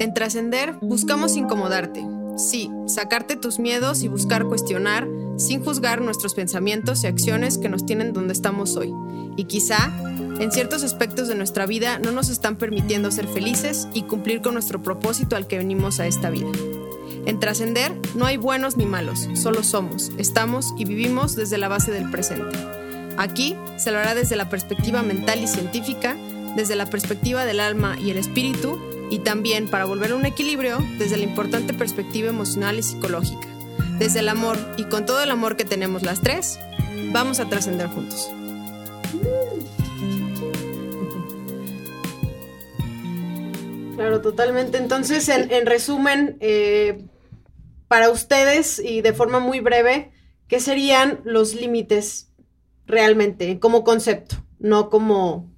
En Trascender buscamos incomodarte. Sí, sacarte tus miedos y buscar cuestionar sin juzgar nuestros pensamientos y acciones que nos tienen donde estamos hoy. Y quizá, en ciertos aspectos de nuestra vida no nos están permitiendo ser felices y cumplir con nuestro propósito al que venimos a esta vida. En Trascender no hay buenos ni malos, solo somos, estamos y vivimos desde la base del presente. Aquí se lo hará desde la perspectiva mental y científica, desde la perspectiva del alma y el espíritu, y también para volver a un equilibrio desde la importante perspectiva emocional y psicológica. Desde el amor y con todo el amor que tenemos las tres, vamos a trascender juntos. Claro, totalmente. Entonces, en, resumen, eh, para ustedes y de forma muy breve, ¿qué serían los límites realmente como concepto? No como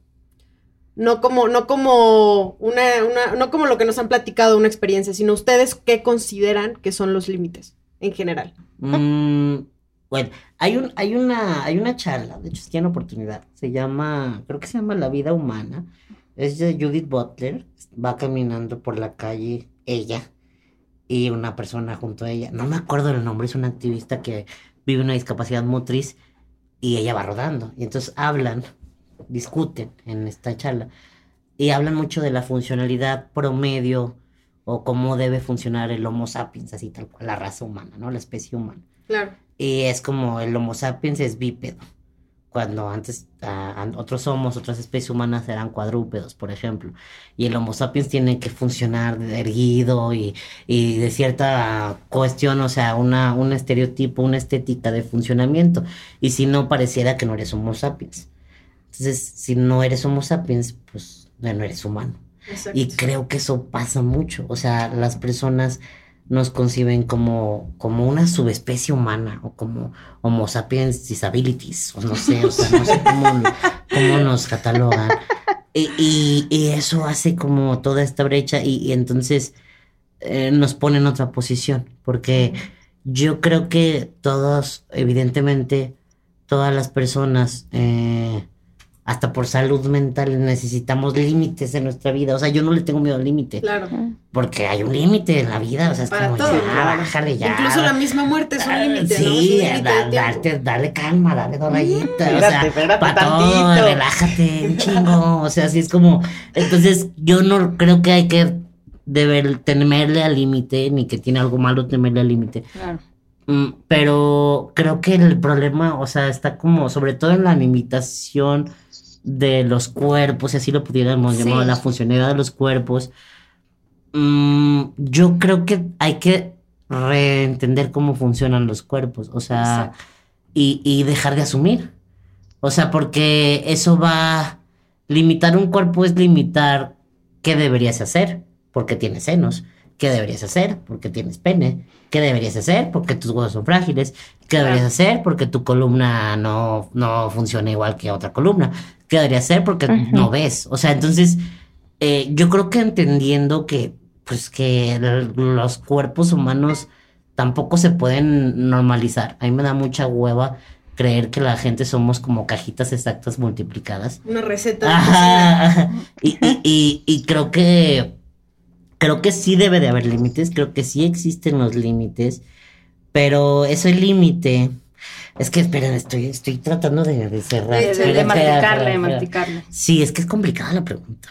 no como, no como una, una, no como lo que nos han platicado una experiencia, sino ustedes qué consideran que son los límites en general. Mm, bueno, hay un, hay una, hay una charla, de hecho se tiene oportunidad, se llama, creo que se llama La vida humana, es de Judith Butler, va caminando por la calle, ella, y una persona junto a ella, no me acuerdo el nombre, es una activista que vive una discapacidad motriz, y ella va rodando, y entonces hablan discuten en esta charla y hablan mucho de la funcionalidad promedio o cómo debe funcionar el Homo sapiens, así tal cual, la raza humana, ¿no? La especie humana. Claro. Y es como el Homo sapiens es bípedo, cuando antes uh, otros homos, otras especies humanas eran cuadrúpedos, por ejemplo. Y el Homo sapiens tiene que funcionar erguido y, y de cierta cuestión, o sea, una, un estereotipo, una estética de funcionamiento. Y si no, pareciera que no eres Homo sapiens. Entonces, si no eres Homo sapiens, pues no eres humano. Y creo que eso pasa mucho. O sea, las personas nos conciben como, como una subespecie humana o como Homo sapiens disabilities, o no sé, o sea, no sé cómo, nos catalogan. Y, y, eso hace como toda esta brecha y, entonces eh, nos pone en otra posición, porque yo creo que todos, evidentemente, todas las personas eh, hasta por salud mental necesitamos límites en nuestra vida. O sea, yo no le tengo miedo al límite. Claro. Porque hay un límite en la vida. O sea, es como todo, ya, bájale ya. Incluso la misma muerte es un límite. Sí, darte, dale calma, dale dos rayitas. o sea, para todo, relájate un chingo. O sea, así es como. Entonces, yo no creo que hay que deber temerle al límite, ni que tiene algo malo temerle al límite. Claro. Mm, pero creo que el problema, o sea, está como, sobre todo en la limitación de los cuerpos, si así lo pudiéramos llamar, la funcionalidad de los cuerpos. Mm, yo creo que hay que reentender cómo funcionan los cuerpos, o sea, y, y, dejar de asumir. O sea, porque eso va. Limitar un cuerpo es limitar qué deberías hacer, porque tienes senos. ¿Qué deberías hacer? Porque tienes pene. ¿Qué deberías hacer? Porque tus huesos son frágiles. ¿Qué deberías hacer? Porque tu columna no, no funciona igual que otra columna. ¿Qué deberías hacer? Porque no ves. O sea, entonces, eh, yo creo que entendiendo que, pues, que los cuerpos humanos tampoco se pueden normalizar. A mí me da mucha hueva creer que la gente somos como cajitas exactas multiplicadas. Una receta. Y, y, y creo que creo que sí debe de haber límites, creo que sí existen los límites, pero ese límite... Es que, esperen, estoy, estoy tratando de, de cerrar. De, de, de Sí, es que es complicada la pregunta.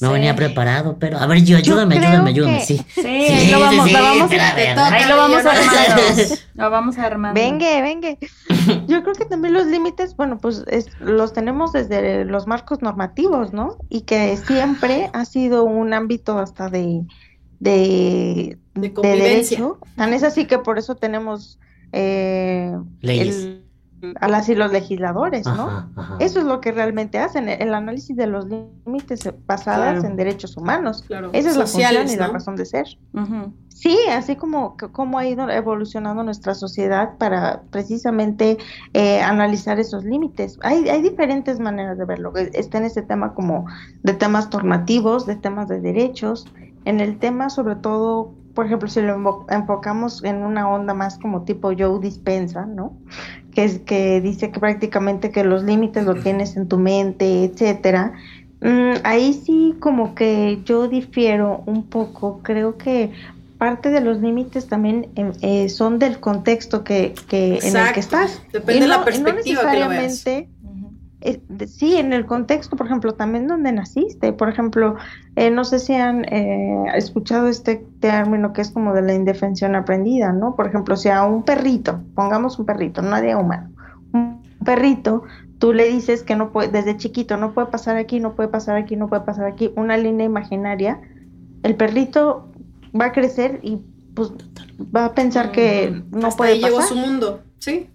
No venía preparado, pero a ver, yo ayúdame, ayúdame, ayúdame, sí. Sí, lo vamos, lo vamos, ahí lo vamos armando. lo vamos armando. Venga, venga. Yo creo que también los límites, bueno, pues los tenemos desde los marcos normativos, ¿no? Y que siempre ha sido un ámbito hasta de de, de, derecho. Tan es así que por eso tenemos eh, leyes a las y los legisladores, ¿no? Eso es lo que realmente hacen, el análisis de los límites basadas en derechos humanos. Esa es la función y la razón de ser. Sí, así como, como ha ido evolucionando nuestra sociedad para precisamente eh, analizar esos límites. Hay, hay diferentes maneras de verlo. Está en este tema como de temas normativos, de temas de derechos, en el tema sobre todo por ejemplo, si lo enfocamos en una onda más como tipo Joe Dispensa, ¿no? Que es que dice que prácticamente que los límites lo tienes en tu mente, etcétera. Mm, ahí sí como que yo difiero un poco. Creo que parte de los límites también em, eh, son del contexto que, que en el que estás. Depende de la perspectiva que lo veas. Eh, sí, en el contexto, por ejemplo, también donde naciste. Por ejemplo, eh, no sé si han escuchado este término que es como de la indefensión aprendida, ¿no? Por ejemplo, si a un perrito, pongamos un perrito, nadie humano, un perrito tú le dices que no puede, desde chiquito, no puede pasar aquí, no puede pasar aquí, no puede pasar aquí, una línea imaginaria, el perrito va a crecer y pues va a pensar que no puede pasar. llegó su mundo, ¿sí?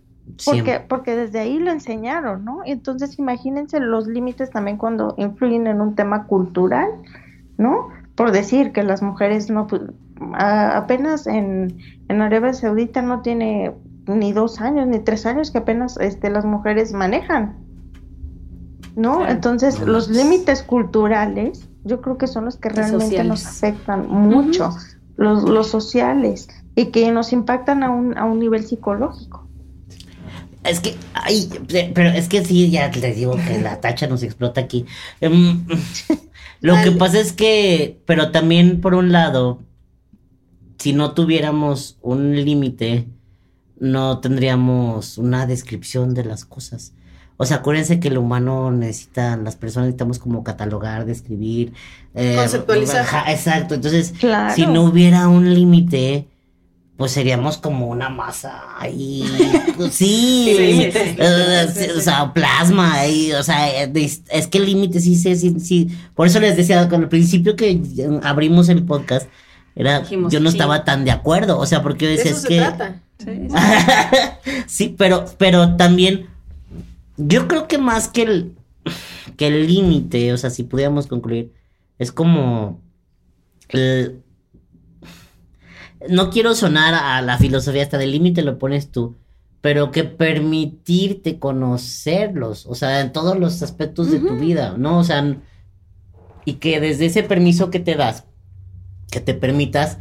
Porque, porque desde ahí lo enseñaron, ¿no? Entonces imagínense los límites también cuando influyen en un tema cultural, ¿no? Por decir que las mujeres no, pues, apenas en, en Arabia Saudita no tiene ni dos años, ni tres años que apenas este, las mujeres manejan. ¿No? Entonces, los límites culturales, yo creo que son los que realmente nos afectan mucho, los, los sociales, y que nos impactan a un, a un nivel psicológico. Es que, ay, pero es que sí, ya les digo que la tacha nos explota aquí. Em, lo que pasa es que, pero también por un lado, si no tuviéramos un límite, no tendríamos una descripción de las cosas. O sea, acuérdense que el humano necesita, las personas necesitamos como catalogar, describir. Eh, Conceptualizar. exacto. Entonces, si no hubiera un límite, pues seríamos como una masa ahí. sí. o sea, plasma ahí. O sea, es que el límite sí, sí, sí, sí. Por eso les decía con el principio que abrimos el podcast, era, yo no estaba tan de acuerdo. O sea, porque yo decía, es que. Sí, pero, pero también yo creo que más que el que el límite, o sea, si pudiéramos concluir, es como no quiero sonar a la filosofía hasta del límite lo pones tú, pero que permitirte conocerlos, o sea, en todos los aspectos de tu vida, ¿no? O sea, y que desde ese permiso que te das, que te permitas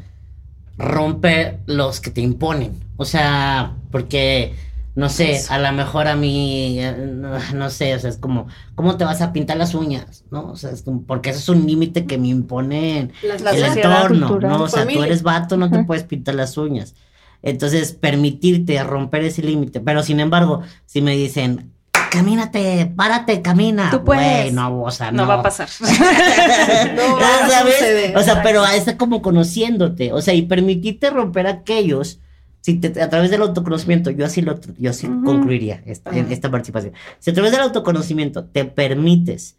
romper los que te imponen. O sea, porque, no sé, a lo mejor a mí, eh, no, sé, o sea, es como, ¿cómo te vas a pintar las uñas? ¿No? O sea, es como, porque eso es un límite que me impone el entorno, ¿no? O sea, tú eres vato, no te puedes pintar las uñas. Entonces, permitirte romper ese límite. Pero sin embargo, si me dicen, camínate, párate, camina. Tú puedes. no, o sea, no. No va a pasar. no va a suceder. O sea, pero está como conociéndote. O sea, y permitirte romper aquellos. Si te, a través del autoconocimiento, yo así lo yo así concluiría esta, esta participación. Si a través del autoconocimiento te permites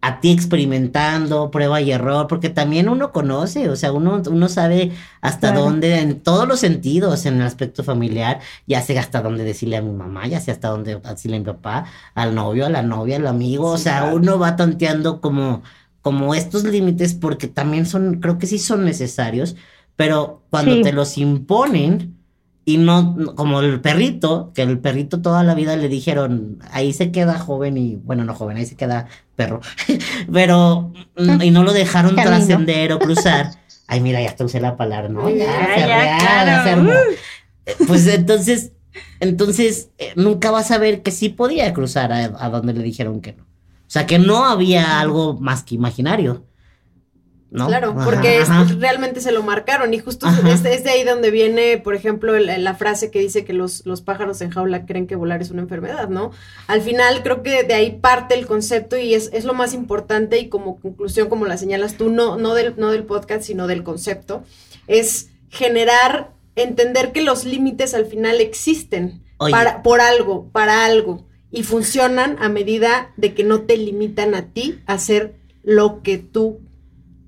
a ti experimentando, prueba y error, porque también uno conoce, o sea, uno, uno sabe hasta dónde, en todos los sentidos, en el aspecto familiar, ya sé hasta dónde decirle a mi mamá, ya sé hasta dónde decirle a mi papá, al novio, a la novia, al amigo, o sea, uno va tanteando como, como estos límites, porque también son, creo que sí son necesarios, pero cuando te los imponen, y no como el perrito, que el perrito toda la vida le dijeron, ahí se queda joven y, bueno, no joven, ahí se queda perro, pero, mm, y no lo dejaron trascender o cruzar. Ay, mira, ya te usé la palabra, ¿no? Ya, ya, Pues entonces, entonces, eh, nunca vas a ver que sí podía cruzar a, a donde le dijeron que no. O sea, que no había algo más que imaginario. Claro, porque realmente se lo marcaron y justo es, de ahí donde viene, por ejemplo, la frase que dice que los, los, pájaros en jaula creen que volar es una enfermedad, ¿no? Al final creo que de ahí parte el concepto y es, es lo más importante y como conclusión, como la señalas tú, no, no, del, no del podcast, sino del concepto, es generar, entender que los límites al final existen para, por algo, para algo y funcionan a medida de que no te limitan a ti a hacer lo que tú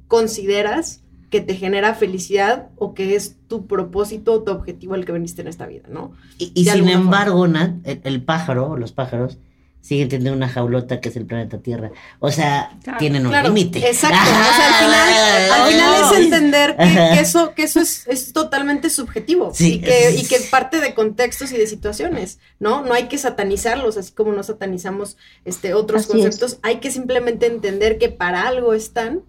consideras que te genera felicidad o que es tu propósito o tu objetivo al que viniste en esta vida, ¿no? Y, sin embargo, Nat, el, pájaro, los pájaros, siguen teniendo una jaulota que es el planeta Tierra. O sea, tienen un límite. Exacto. o sea, al final, es entender que, eso, que eso es, totalmente subjetivo y, que, y que parte de contextos y de situaciones, ¿no? No hay que satanizarlos, así como no satanizamos este, otros conceptos. Hay que simplemente entender que para algo están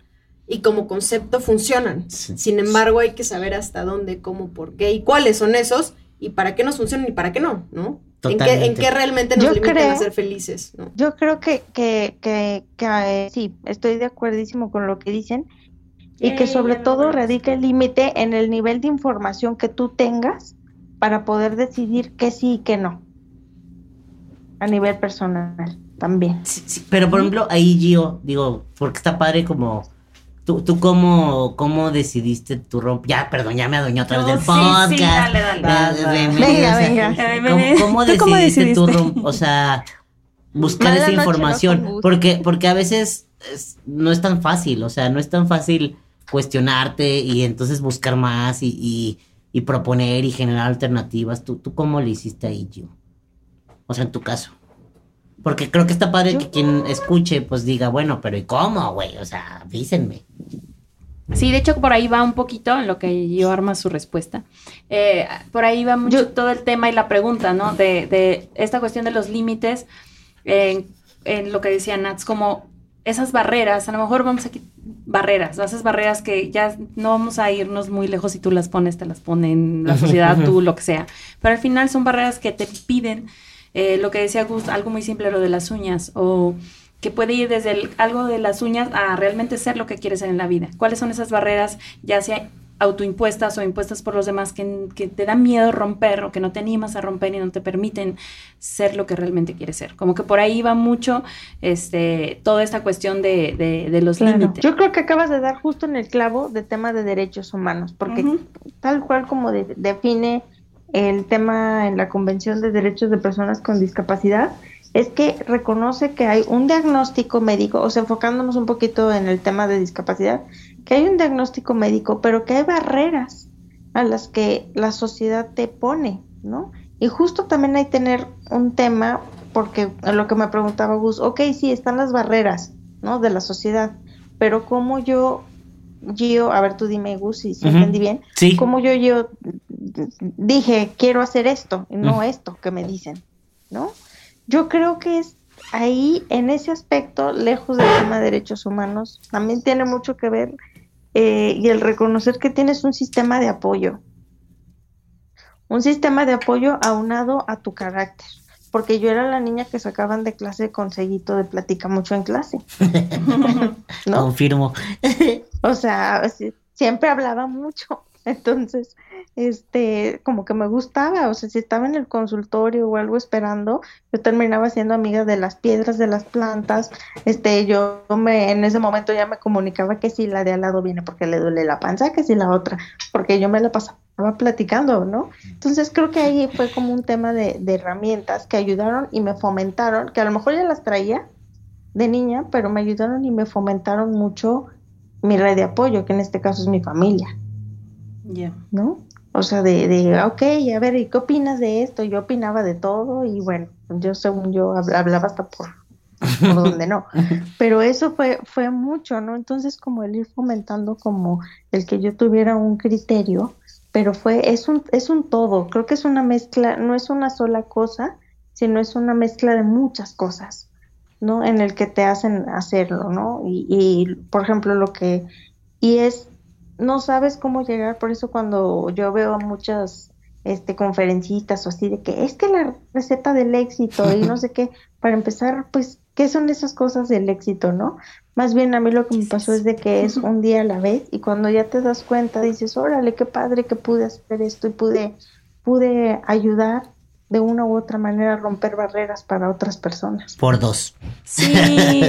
y como concepto funcionan. Sin embargo, hay que saber hasta dónde, cómo, por qué y cuáles son esos y para qué nos funcionan y para qué no, ¿no? ¿En qué, ¿En qué, realmente nos limitan a ser felices? Yo creo que, que, que, eh, sí, estoy de acuerdísimo con lo que dicen y que sobre todo radica el límite en el nivel de información que tú tengas para poder decidir qué sí y qué no a nivel personal también. pero por ejemplo, ahí Gio, digo, porque está padre como... ¿Tú, tú cómo, cómo decidiste tu romp... Ya, perdón, ya me adueñó otra vez del podcast. Sí, dale, dale. venga, venga. ¿Cómo, decidiste tu romp... O sea, buscar esa información. porque, porque a veces no es tan fácil, o sea, no es tan fácil cuestionarte y entonces buscar más y, y, y proponer y generar alternativas. ¿Tú, ¿Tú cómo le hiciste ahí, Gio? O sea, en tu caso. Porque creo que está padre que quien escuche, pues diga, bueno, pero ¿y cómo, güey? O sea, dícenme. Sí, de hecho por ahí va un poquito en lo que yo arma su respuesta. Eh, por ahí va mucho todo el tema y la pregunta, ¿no? De, de esta cuestión de los límites, en lo que decía Nats, como esas barreras, a lo mejor vamos aquí, barreras, esas barreras que ya no vamos a irnos muy lejos si tú las pones, te las ponen la sociedad, tú, lo que sea. Pero al final son barreras que te piden eh, lo que decía Gus, algo muy simple, lo de las uñas, o que puede ir desde algo de las uñas a realmente ser lo que quieres ser en la vida. ¿Cuáles son esas barreras, ya sea autoimpuestas o impuestas por los demás, que, te dan miedo romper o que no te animas a romper y no te permiten ser lo que realmente quieres ser? Como que por ahí va mucho este, toda esta cuestión de, los límites. Yo creo que acabas de dar justo en el clavo de tema de derechos humanos, porque tal cual como define el tema en la Convención de Derechos de Personas con Discapacidad es que reconoce que hay un diagnóstico médico, o sea, enfocándonos un poquito en el tema de discapacidad, que hay un diagnóstico médico, pero que hay barreras a las que la sociedad te pone, ¿no? Y justo también hay tener un tema, porque lo que me preguntaba Gus, ok, sí, están las barreras, ¿no? De la sociedad, pero cómo yo Gio, a ver, tú dime, Gus, si, entendí bien, sí. como yo, yo dije, quiero hacer esto, y no esto que me dicen, ¿no? Yo creo que es ahí, en ese aspecto, lejos del tema de derechos humanos, también tiene mucho que ver eh, y el reconocer que tienes un sistema de apoyo, un sistema de apoyo aunado a tu carácter porque yo era la niña que sacaban de clase con seguito de plática mucho en clase. ¿No? Confirmo. o sea, siempre hablaba mucho. Entonces, este, como que me gustaba, o sea, si estaba en el consultorio o algo esperando, yo terminaba siendo amiga de las piedras, de las plantas, este, yo me, en ese momento ya me comunicaba que si la de al lado viene porque le duele la panza, que si la otra, porque yo me la pasaba platicando, ¿no? Entonces creo que ahí fue como un tema de, herramientas que ayudaron y me fomentaron, que a lo mejor ya las traía de niña, pero me ayudaron y me fomentaron mucho mi red de apoyo, que en este caso es mi familia. ¿No? O sea, de, de, ok, a ver, ¿y qué opinas de esto? Yo opinaba de todo y bueno, yo según yo hablaba hasta por, por donde no. Pero eso fue, fue mucho, ¿no? Entonces como el ir fomentando como el que yo tuviera un criterio pero fue, es un, es un todo, creo que es una mezcla, no es una sola cosa, sino es una mezcla de muchas cosas, ¿no? En el que te hacen hacerlo, ¿no? Y, y por ejemplo, lo que, y es, no sabes cómo llegar, por eso cuando yo veo a muchas este, conferencistas o así de que es que la receta del éxito y no sé qué, para empezar, pues, ¿qué son esas cosas del éxito, no? Más bien a mí lo que me pasó es de que es un día a la vez y cuando ya te das cuenta dices, órale, qué padre que pude hacer esto y pude, pude ayudar de una u otra manera romper barreras para otras personas. Por dos. Sí,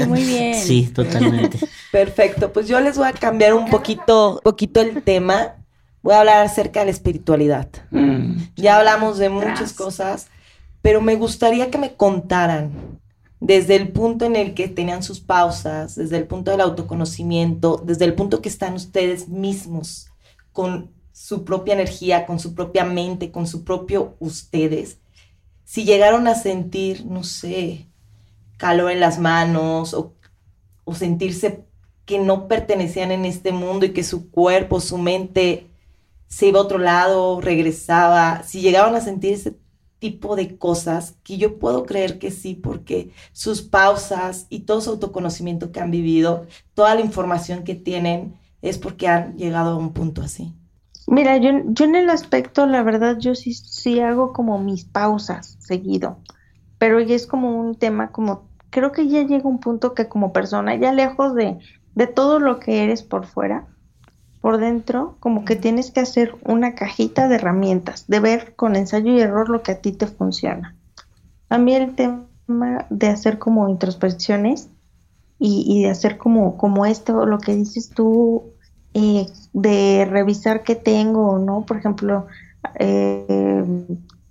muy bien. Sí, totalmente. Perfecto, pues yo les voy a cambiar un poquito, poquito el tema. Voy a hablar acerca de la espiritualidad. Mm. Ya hablamos de muchas cosas, pero me gustaría que me contaran desde el punto en el que tenían sus pausas, desde el punto del autoconocimiento, desde el punto que están ustedes mismos con su propia energía, con su propia mente, con su propio ustedes, si llegaron a sentir, no sé, calor en las manos o, o sentirse que no pertenecían en este mundo y que su cuerpo, su mente se iba a otro lado, regresaba, si llegaban a sentir ese tipo de cosas que yo puedo creer que sí, porque sus pausas y todo su autoconocimiento que han vivido, toda la información que tienen, es porque han llegado a un punto así. Mira, yo, yo en el aspecto, la verdad, yo sí, sí hago como mis pausas seguido, pero ya es como un tema como, creo que ya llega un punto que como persona, ya lejos de, de todo lo que eres por fuera, por dentro, como que tienes que hacer una cajita de herramientas, de ver con ensayo y error lo que a ti te funciona. A mí el tema de hacer como introspecciones y, de hacer como, como esto, lo que dices tú, eh, de revisar qué tengo, ¿no? Por ejemplo, eh,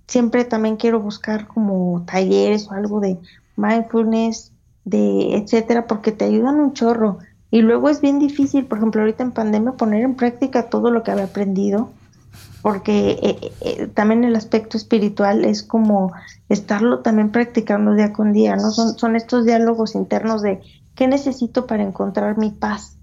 siempre también quiero buscar como talleres o algo de mindfulness, de etcétera, porque te ayudan un chorro y luego es bien difícil, por ejemplo, ahorita en pandemia, poner en práctica todo lo que había aprendido, porque eh, eh, eh, también el aspecto espiritual es como estarlo también practicando día con día, ¿no? Son, son estos diálogos internos de qué necesito para encontrar mi paz.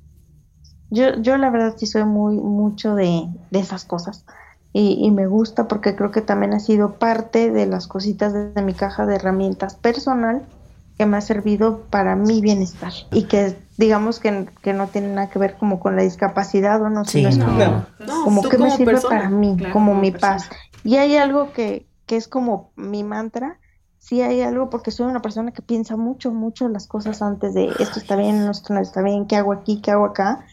Yo, yo la verdad sí soy muy mucho de, de esas cosas. Y, y, me gusta porque creo que también ha sido parte de las cositas de mi caja de herramientas personal que me ha servido para mi bienestar. Y que digamos que, que no tiene nada que ver como con la discapacidad o no, sino es como, que me sirve para mí, como, mi paz. Y hay algo que, que es como mi mantra, sí hay algo porque soy una persona que piensa mucho, mucho las cosas antes de esto está bien, esto no está bien, qué hago aquí, qué hago acá.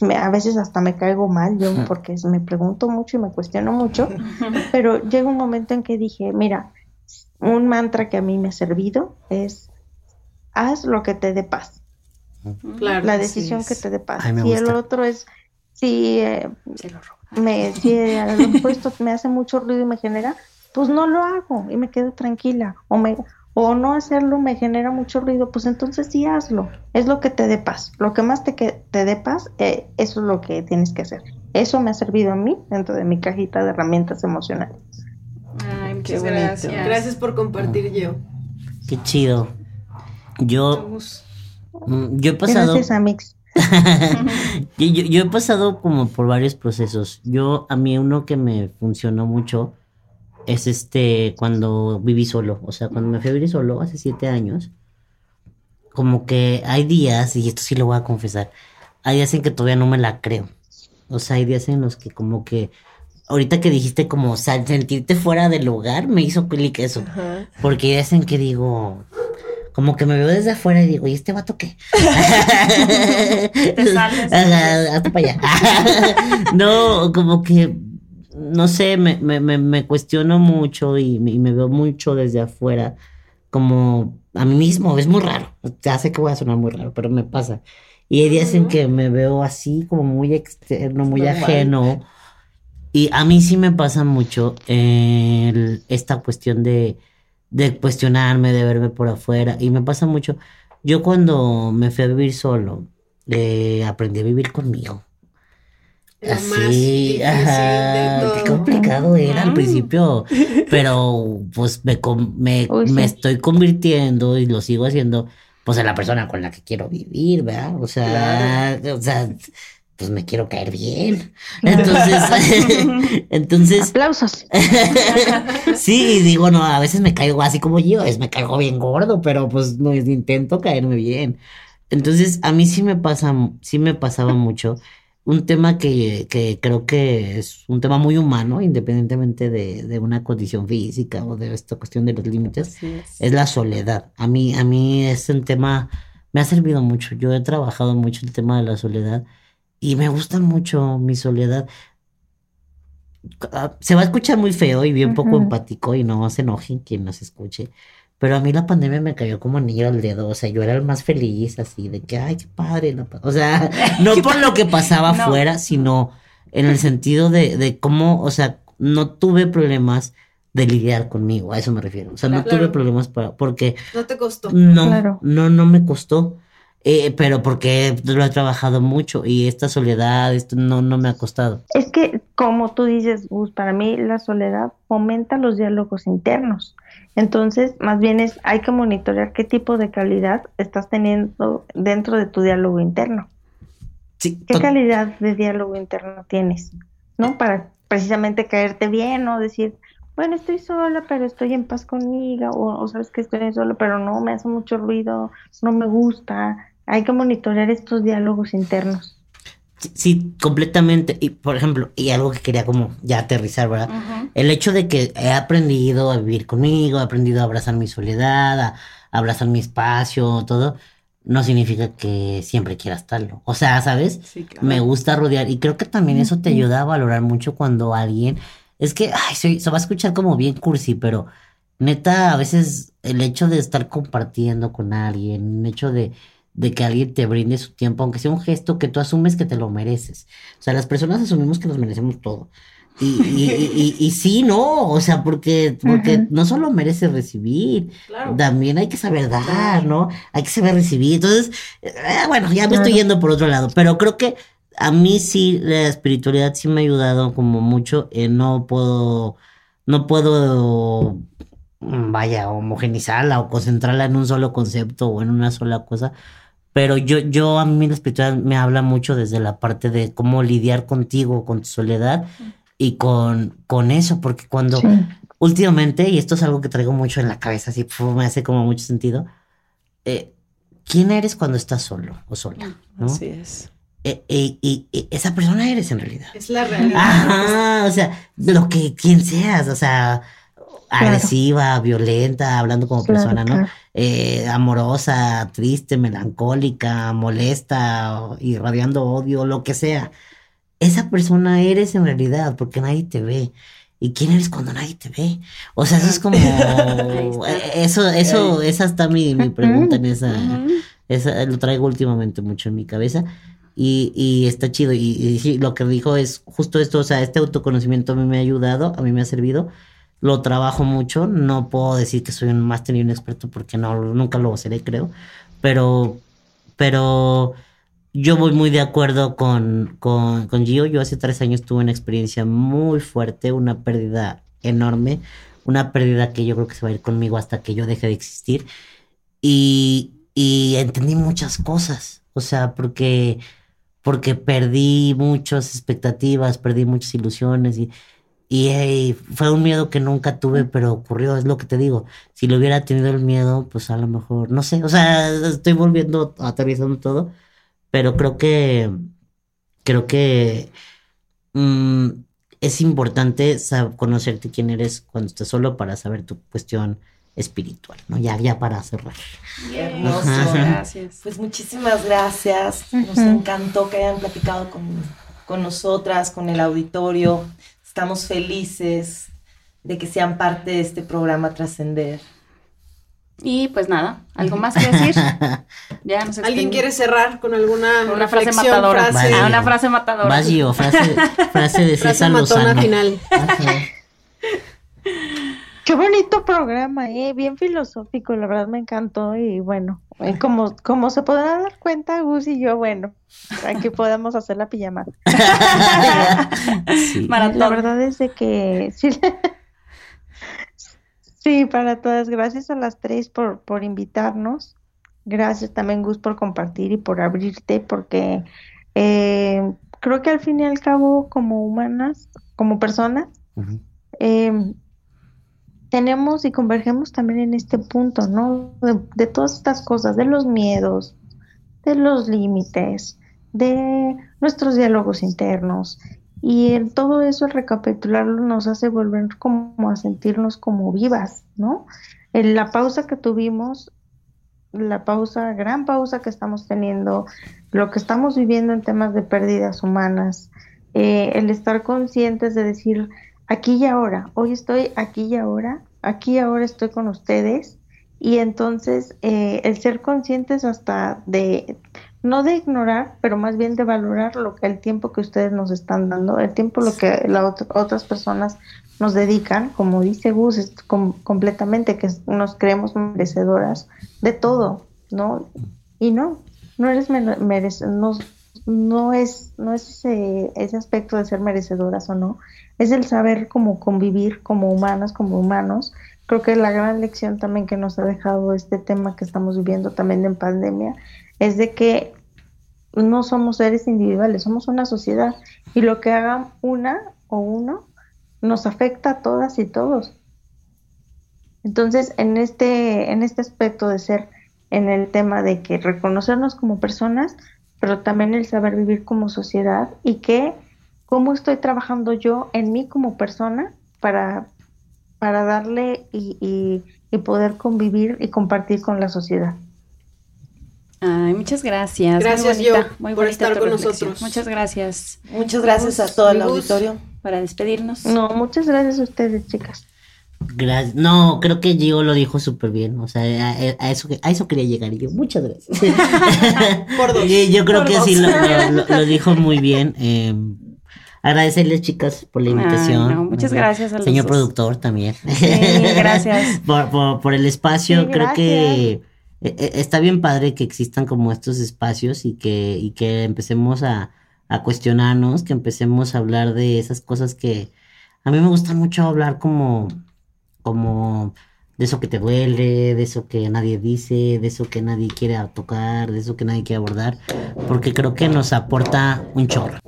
Me, a veces hasta me caigo mal yo porque me pregunto mucho y me cuestiono mucho, pero llega un momento en que dije, mira, un mantra que a mí me ha servido es haz lo que te dé paz. la decisión que te dé paz. y el otro es, si, eh, me, si el me hace mucho ruido y me genera, pues no lo hago y me quedo tranquila. O, me, o no hacerlo me genera mucho ruido, pues entonces sí hazlo. Es lo que te dé paz. Lo que más te, que, te dé paz, eh, eso es lo que tienes que hacer. Eso me ha servido a mí dentro de mi cajita de herramientas emocionales. Ay, muchas gracias. Gracias por compartir, yo. Qué chido. Yo, mm, yo he pasado. yo, yo, he pasado como por varios procesos. Yo, a mí, uno que me funcionó mucho es este, cuando viví solo. O sea, cuando me fui a vivir solo hace siete años, como que hay días, y esto sí lo voy a confesar, hay días en que todavía no me la creo. O sea, hay días en los que como que ahorita que dijiste como sentirte fuera del lugar, me hizo clic eso. Porque hay días en que digo, como que me veo desde afuera y digo, ¿y este vato qué? Te sales. hasta para allá. no, como que, no sé, me, me, me, cuestiono mucho y, me veo mucho desde afuera, como a mí mismo, es muy raro. Ya sé que voy a sonar muy raro, pero me pasa. Y hay días en que me veo así, como muy externo, muy ajeno. Y a mí sí me pasa mucho esta cuestión de de cuestionarme, de verme por afuera. Y me pasa mucho. Yo cuando me fui a vivir solo, eh, aprendí a vivir conmigo. Así, qué complicado era al principio, pero pues me, me, me, estoy convirtiendo y lo sigo haciendo, pues en la persona con la que quiero vivir, ¿verdad? O sea, o sea, pues me quiero caer bien. Entonces, entonces. Aplausos. sí, digo, no, a veces me caigo así como yo, es me caigo bien gordo, pero pues no intento caerme bien. Entonces, a mí sí me pasa, sí me pasaba mucho. Un tema que, que creo que es un tema muy humano, independientemente de, de una condición física o de esta cuestión de los límites, es. es la soledad. A mí, a mí es un tema, me ha servido mucho. Yo he trabajado mucho el tema de la soledad y me gusta mucho mi soledad. Ah, se va a escuchar muy feo y bien poco empático y no se enojen quien nos escuche. Pero a mí la pandemia me cayó como anillo al dedo. O sea, yo era el más feliz, así, de que, ay, qué padre. o sea, no por lo que pasaba afuera, sino en el sentido de, de cómo, o sea, no tuve problemas de lidiar conmigo, a eso me refiero. O sea, no tuve problemas para, porque... No te costó. No, no, no me costó. Eh, pero porque lo he trabajado mucho y esta soledad esto no, no me ha costado. Es que, como tú dices, Gus, para mí la soledad fomenta los diálogos internos. Entonces, más bien es, hay que monitorear qué tipo de calidad estás teniendo dentro de tu diálogo interno. Sí, ¿Qué calidad de diálogo interno tienes? ¿No? Para precisamente caerte bien o decir, bueno, estoy sola, pero estoy en paz conmigo, o, o sabes que estoy sola, pero no, me hace mucho ruido, no me gusta, hay que monitorear estos diálogos internos. Sí, completamente. Y por ejemplo, y algo que quería como ya aterrizar, ¿verdad? El hecho de que he aprendido a vivir conmigo, he aprendido a abrazar mi soledad, a, abrazar mi espacio, todo, no significa que siempre quiera estarlo. O sea, ¿sabes? Me gusta rodear y creo que también eso te ayuda a valorar mucho cuando alguien... Es que, ay, se va a escuchar como bien cursi, pero neta, a veces el hecho de estar compartiendo con alguien, el hecho de de que alguien te brinde su tiempo, aunque sea un gesto que tú asumes que te lo mereces. O sea, las personas asumimos que nos merecemos todo. Y, y, y, sí, no, o sea, porque, porque no solo mereces recibir, también hay que saber dar, ¿no? Hay que saber recibir. Entonces, eh, bueno, ya me estoy yendo por otro lado, pero creo que a mí sí, la espiritualidad sí me ha ayudado como mucho. no puedo, no puedo, vaya, homogenizarla o concentrarla en un solo concepto o en una sola cosa pero yo, yo a mí la espiritualidad me habla mucho desde la parte de cómo lidiar contigo, con tu soledad y con, con eso, porque cuando últimamente, y esto es algo que traigo mucho en la cabeza, así me hace como mucho sentido, eh, ¿quién eres cuando estás solo o sola? Así es. Eh, eh, y, esa persona eres en realidad. Es la realidad. Ajá, o sea, lo que quien seas, o sea, agresiva, violenta, hablando como persona, ¿no? Eh, amorosa, triste, melancólica, molesta, irradiando odio, lo que sea. Esa persona eres en realidad porque nadie te ve. ¿Y quién eres cuando nadie te ve? O sea, eso es como... eso, eso, esa está mi, mi pregunta en esa, esa... Lo traigo últimamente mucho en mi cabeza. Y, y está chido. Y, y, lo que dijo es justo esto, o sea, este autoconocimiento a mí me ha ayudado, a mí me ha servido lo trabajo mucho. No puedo decir que soy un máster y un experto porque no, nunca lo seré, creo. Pero, pero yo voy muy de acuerdo con, con, con Gio. Yo hace tres años tuve una experiencia muy fuerte, una pérdida enorme, una pérdida que yo creo que se va a ir conmigo hasta que yo deje de existir. Y, y entendí muchas cosas. O sea, porque, porque perdí muchas expectativas, perdí muchas ilusiones y y fue un miedo que nunca tuve, pero ocurrió, es lo que te digo. Si lo hubiera tenido el miedo, pues a lo mejor, no sé, o sea, estoy volviendo, aterrizando todo, pero creo que, creo que mm, es importante conocerte quién eres cuando estás solo para saber tu cuestión espiritual, ¿no? Ya, ya para cerrar. Hermoso, gracias. Pues muchísimas gracias. Nos encantó que hayan platicado con, con nosotras, con el auditorio. Estamos felices de que sean parte de este programa Trascender. Y pues nada, ¿algo más que decir? ya ¿Alguien quiere cerrar con alguna una frase matadora? Ah, una frase matadora. Vacío, frase, frase de César Lozano. final. Qué bonito programa, eh, bien filosófico, la verdad me encantó y bueno, eh, como, como se podrán dar cuenta, Gus y yo, bueno, aquí podemos hacer la pijama. La verdad es de que sí, sí, para todas, gracias a las tres por, por invitarnos, gracias también Gus por compartir y por abrirte, porque eh, creo que al fin y al cabo como humanas, como personas, eh, tenemos y convergemos también en este punto, ¿no? De, todas estas cosas, de los miedos, de los límites, de nuestros diálogos internos. Y en todo eso, el recapitularlo nos hace volver como a sentirnos como vivas, ¿no? En la pausa que tuvimos, la pausa, gran pausa que estamos teniendo, lo que estamos viviendo en temas de pérdidas humanas, eh, el estar conscientes de decir, aquí y ahora, hoy estoy aquí y ahora, aquí y ahora estoy con ustedes. Y entonces eh, el ser conscientes hasta de, no de ignorar, pero más bien de valorar lo que el tiempo que ustedes nos están dando, el tiempo lo que las otras personas nos dedican, como dice Gus, completamente que nos creemos merecedoras de todo, ¿no? Y no, no eres merece, no, no es, no es ese, ese aspecto de ser merecedoras o no, es el saber cómo convivir como humanas, como humanos. Creo que la gran lección también que nos ha dejado este tema que estamos viviendo también en pandemia es de que no somos seres individuales, somos una sociedad y lo que haga una o uno nos afecta a todas y todos. Entonces, en este, en este aspecto de ser en el tema de que reconocernos como personas, pero también el saber vivir como sociedad y que cómo estoy trabajando yo en mí como persona para, para darle y, y, poder convivir y compartir con la sociedad. Ay, muchas gracias. Gracias yo por estar con nosotros. Muchas gracias. Muchas gracias a todo el auditorio. Para despedirnos. No, muchas gracias a ustedes, chicas. Gracias. No, creo que Gio lo dijo súper bien. O sea, a, eso, a eso quería llegar. Y yo, muchas gracias. Por dos. Yo creo que sí lo, dijo muy bien. Eh, agradecerles, chicas, por la invitación. muchas gracias al señor productor también. Sí, gracias. por, por, el espacio. creo que e, e, está bien padre que existan como estos espacios y que, y que empecemos a, a cuestionarnos, que empecemos a hablar de esas cosas que a mí me gusta mucho hablar como como de eso que te duele, de eso que nadie dice, de eso que nadie quiere tocar, de eso que nadie quiere abordar, porque creo que nos aporta un chorro.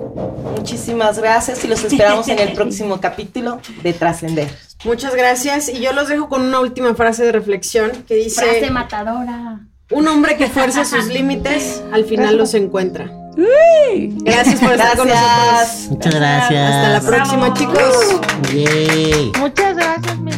Muchísimas gracias y los esperamos en el próximo capítulo de Trascender. Muchas gracias y yo los dejo con una última frase de reflexión que dice... Frase matadora. Un hombre que fuerza sus límites al final los encuentra. Gracias por estar con nosotros. Muchas gracias. Hasta la próxima, chicos. Muchas gracias, mi